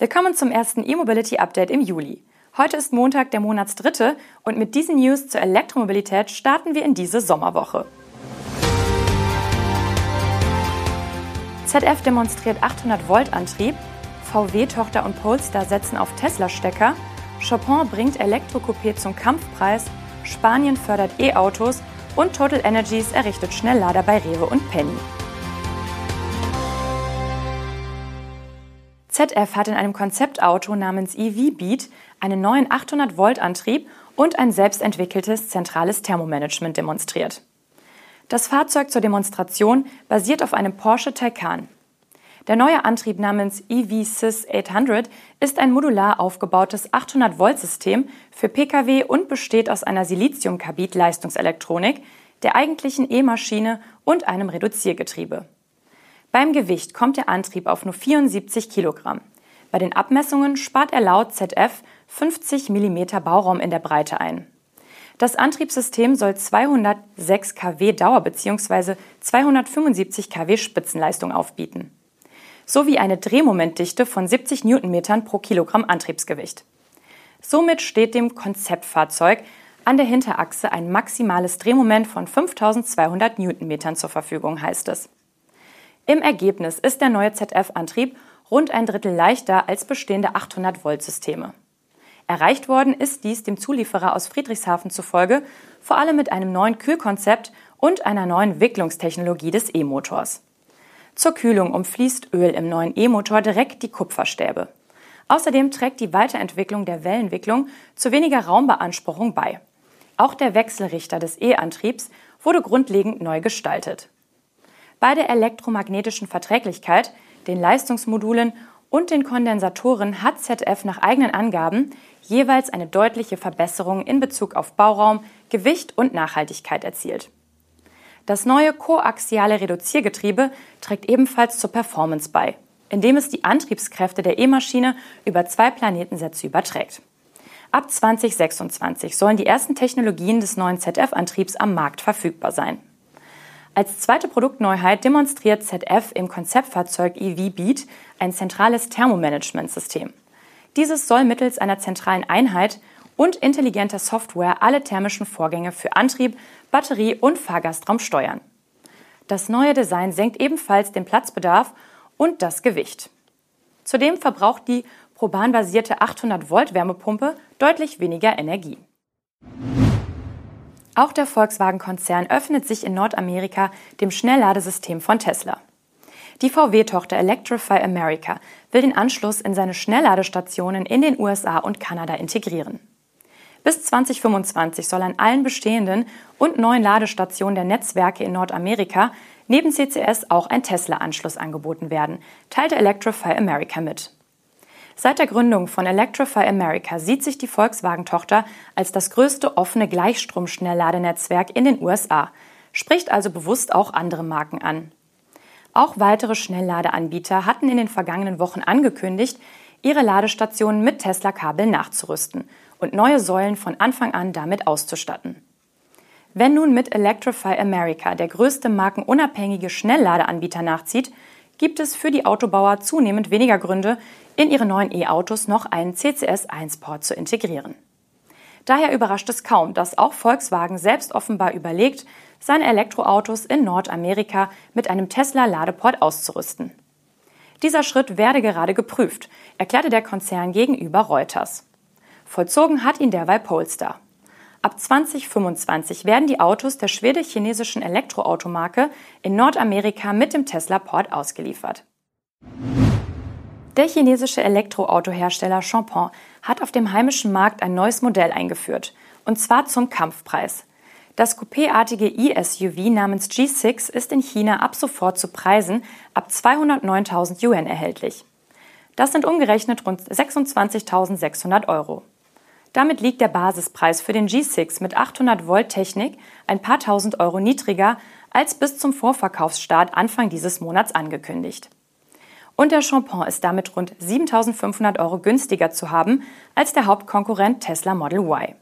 Willkommen zum ersten E-Mobility Update im Juli. Heute ist Montag, der Monatsdritte und mit diesen News zur Elektromobilität starten wir in diese Sommerwoche. ZF demonstriert 800 Volt Antrieb, VW-Tochter und Polestar setzen auf Tesla-Stecker, Chopin bringt Elektrocoupé zum Kampfpreis, Spanien fördert E-Autos und Total Energies errichtet Schnelllader bei Rewe und Penny. ZF hat in einem Konzeptauto namens EV Beat einen neuen 800-Volt-Antrieb und ein selbstentwickeltes zentrales Thermomanagement demonstriert. Das Fahrzeug zur Demonstration basiert auf einem Porsche Taycan. Der neue Antrieb namens EV-Sys 800 ist ein modular aufgebautes 800-Volt-System für Pkw und besteht aus einer Siliziumkarbid-Leistungselektronik, der eigentlichen E-Maschine und einem Reduziergetriebe. Beim Gewicht kommt der Antrieb auf nur 74 Kilogramm. Bei den Abmessungen spart er laut ZF 50 mm Bauraum in der Breite ein. Das Antriebssystem soll 206 kW Dauer bzw. 275 kW Spitzenleistung aufbieten. Sowie eine Drehmomentdichte von 70 Newtonmetern pro Kilogramm Antriebsgewicht. Somit steht dem Konzeptfahrzeug an der Hinterachse ein maximales Drehmoment von 5200 Newtonmetern zur Verfügung, heißt es. Im Ergebnis ist der neue ZF-Antrieb rund ein Drittel leichter als bestehende 800-Volt-Systeme. Erreicht worden ist dies dem Zulieferer aus Friedrichshafen zufolge vor allem mit einem neuen Kühlkonzept und einer neuen Wicklungstechnologie des E-Motors. Zur Kühlung umfließt Öl im neuen E-Motor direkt die Kupferstäbe. Außerdem trägt die Weiterentwicklung der Wellenwicklung zu weniger Raumbeanspruchung bei. Auch der Wechselrichter des E-Antriebs wurde grundlegend neu gestaltet. Bei der elektromagnetischen Verträglichkeit, den Leistungsmodulen und den Kondensatoren hat ZF nach eigenen Angaben jeweils eine deutliche Verbesserung in Bezug auf Bauraum, Gewicht und Nachhaltigkeit erzielt. Das neue koaxiale Reduziergetriebe trägt ebenfalls zur Performance bei, indem es die Antriebskräfte der E-Maschine über zwei Planetensätze überträgt. Ab 2026 sollen die ersten Technologien des neuen ZF-Antriebs am Markt verfügbar sein. Als zweite Produktneuheit demonstriert ZF im Konzeptfahrzeug EV Beat ein zentrales Thermomanagementsystem. Dieses soll mittels einer zentralen Einheit und intelligenter Software alle thermischen Vorgänge für Antrieb, Batterie und Fahrgastraum steuern. Das neue Design senkt ebenfalls den Platzbedarf und das Gewicht. Zudem verbraucht die probanbasierte 800 Volt Wärmepumpe deutlich weniger Energie. Auch der Volkswagen-Konzern öffnet sich in Nordamerika dem Schnellladesystem von Tesla. Die VW-Tochter Electrify America will den Anschluss in seine Schnellladestationen in den USA und Kanada integrieren. Bis 2025 soll an allen bestehenden und neuen Ladestationen der Netzwerke in Nordamerika neben CCS auch ein Tesla-Anschluss angeboten werden, teilte Electrify America mit. Seit der Gründung von Electrify America sieht sich die Volkswagen-Tochter als das größte offene Gleichstrom-Schnellladenetzwerk in den USA, spricht also bewusst auch andere Marken an. Auch weitere Schnellladeanbieter hatten in den vergangenen Wochen angekündigt, ihre Ladestationen mit Tesla-Kabeln nachzurüsten und neue Säulen von Anfang an damit auszustatten. Wenn nun mit Electrify America der größte markenunabhängige Schnellladeanbieter nachzieht, gibt es für die Autobauer zunehmend weniger Gründe, in ihre neuen E-Autos noch einen CCS1-Port zu integrieren. Daher überrascht es kaum, dass auch Volkswagen selbst offenbar überlegt, seine Elektroautos in Nordamerika mit einem Tesla-Ladeport auszurüsten. Dieser Schritt werde gerade geprüft, erklärte der Konzern gegenüber Reuters. Vollzogen hat ihn derweil Polestar. Ab 2025 werden die Autos der schwedisch-chinesischen Elektroautomarke in Nordamerika mit dem Tesla-Port ausgeliefert. Der chinesische Elektroautohersteller Champon hat auf dem heimischen Markt ein neues Modell eingeführt, und zwar zum Kampfpreis. Das coupéartige e-SUV namens G6 ist in China ab sofort zu Preisen ab 209.000 Yuan erhältlich. Das sind umgerechnet rund 26.600 Euro. Damit liegt der Basispreis für den G6 mit 800 Volt Technik ein paar tausend Euro niedriger als bis zum Vorverkaufsstart Anfang dieses Monats angekündigt. Und der Champon ist damit rund 7500 Euro günstiger zu haben als der Hauptkonkurrent Tesla Model Y.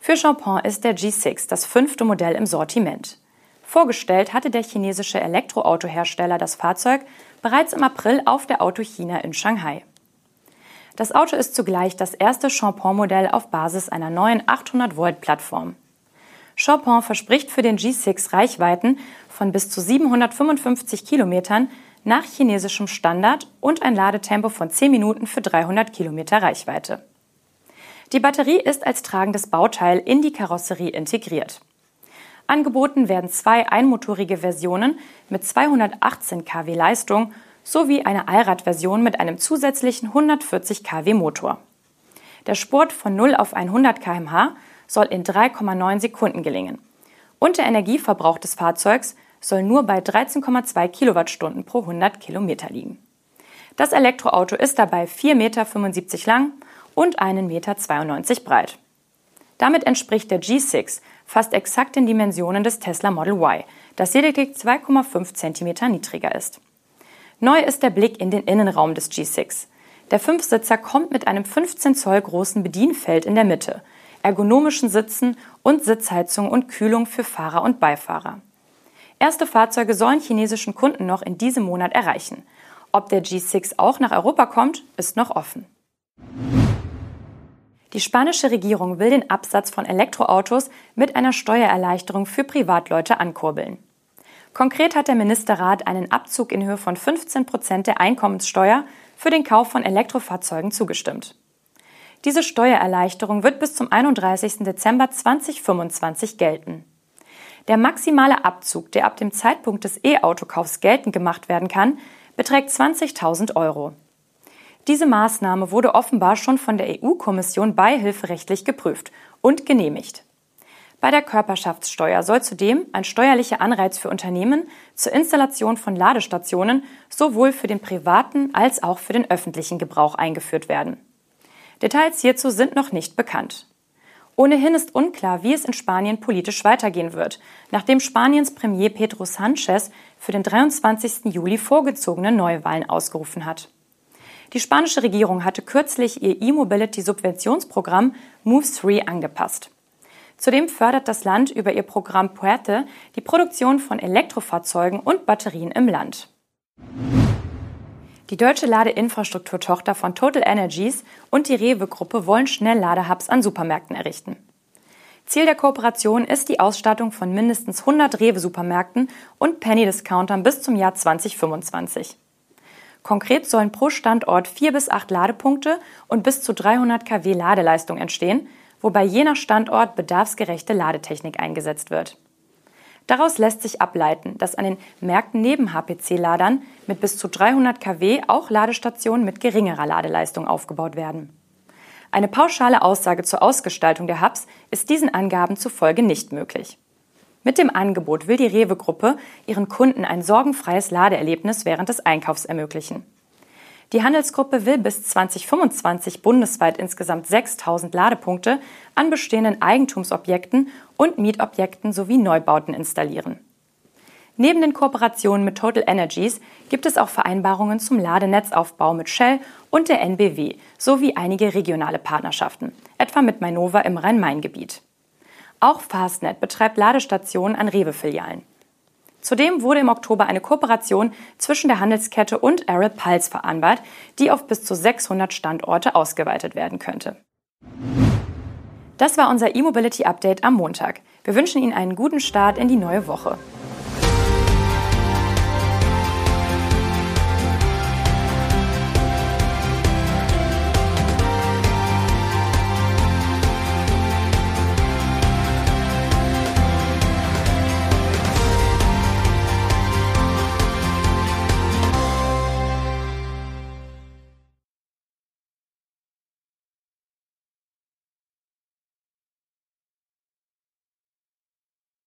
Für Champon ist der G6 das fünfte Modell im Sortiment. Vorgestellt hatte der chinesische Elektroautohersteller das Fahrzeug bereits im April auf der Auto China in Shanghai. Das Auto ist zugleich das erste Champon-Modell auf Basis einer neuen 800-Volt-Plattform. Champon verspricht für den G6 Reichweiten von bis zu 755 Kilometern nach chinesischem Standard und ein Ladetempo von 10 Minuten für 300 Kilometer Reichweite. Die Batterie ist als tragendes Bauteil in die Karosserie integriert. Angeboten werden zwei einmotorige Versionen mit 218 kW Leistung sowie eine Allradversion mit einem zusätzlichen 140 kW Motor. Der Sport von 0 auf 100 km/h soll in 3,9 Sekunden gelingen. Und der Energieverbrauch des Fahrzeugs soll nur bei 13,2 Kilowattstunden pro 100 Kilometer liegen. Das Elektroauto ist dabei 4,75 Meter lang und 1,92 Meter breit. Damit entspricht der G6 fast exakt den Dimensionen des Tesla Model Y, das lediglich 2,5 cm niedriger ist. Neu ist der Blick in den Innenraum des G6. Der Fünfsitzer kommt mit einem 15 Zoll großen Bedienfeld in der Mitte, ergonomischen Sitzen und Sitzheizung und Kühlung für Fahrer und Beifahrer. Erste Fahrzeuge sollen chinesischen Kunden noch in diesem Monat erreichen. Ob der G6 auch nach Europa kommt, ist noch offen. Die spanische Regierung will den Absatz von Elektroautos mit einer Steuererleichterung für Privatleute ankurbeln. Konkret hat der Ministerrat einen Abzug in Höhe von 15 Prozent der Einkommenssteuer für den Kauf von Elektrofahrzeugen zugestimmt. Diese Steuererleichterung wird bis zum 31. Dezember 2025 gelten. Der maximale Abzug, der ab dem Zeitpunkt des E-Autokaufs geltend gemacht werden kann, beträgt 20.000 Euro. Diese Maßnahme wurde offenbar schon von der EU-Kommission beihilferechtlich geprüft und genehmigt. Bei der Körperschaftssteuer soll zudem ein steuerlicher Anreiz für Unternehmen zur Installation von Ladestationen sowohl für den privaten als auch für den öffentlichen Gebrauch eingeführt werden. Details hierzu sind noch nicht bekannt. Ohnehin ist unklar, wie es in Spanien politisch weitergehen wird, nachdem Spaniens Premier Pedro Sánchez für den 23. Juli vorgezogene Neuwahlen ausgerufen hat. Die spanische Regierung hatte kürzlich ihr E-Mobility-Subventionsprogramm Move 3 angepasst. Zudem fördert das Land über ihr Programm Puerte die Produktion von Elektrofahrzeugen und Batterien im Land. Die deutsche Ladeinfrastrukturtochter von Total Energies und die Rewe-Gruppe wollen Schnellladehubs an Supermärkten errichten. Ziel der Kooperation ist die Ausstattung von mindestens 100 Rewe-Supermärkten und Penny-Discountern bis zum Jahr 2025. Konkret sollen pro Standort vier bis acht Ladepunkte und bis zu 300 kW Ladeleistung entstehen, wobei je nach Standort bedarfsgerechte Ladetechnik eingesetzt wird. Daraus lässt sich ableiten, dass an den Märkten neben HPC-Ladern mit bis zu 300 kW auch Ladestationen mit geringerer Ladeleistung aufgebaut werden. Eine pauschale Aussage zur Ausgestaltung der Hubs ist diesen Angaben zufolge nicht möglich. Mit dem Angebot will die Rewe-Gruppe ihren Kunden ein sorgenfreies Ladeerlebnis während des Einkaufs ermöglichen. Die Handelsgruppe will bis 2025 bundesweit insgesamt 6000 Ladepunkte an bestehenden Eigentumsobjekten und Mietobjekten sowie Neubauten installieren. Neben den Kooperationen mit Total Energies gibt es auch Vereinbarungen zum Ladenetzaufbau mit Shell und der NBW sowie einige regionale Partnerschaften, etwa mit Mainova im Rhein-Main-Gebiet. Auch Fastnet betreibt Ladestationen an Rewe-Filialen. Zudem wurde im Oktober eine Kooperation zwischen der Handelskette und Arab Pulse vereinbart, die auf bis zu 600 Standorte ausgeweitet werden könnte. Das war unser E-Mobility Update am Montag. Wir wünschen Ihnen einen guten Start in die neue Woche.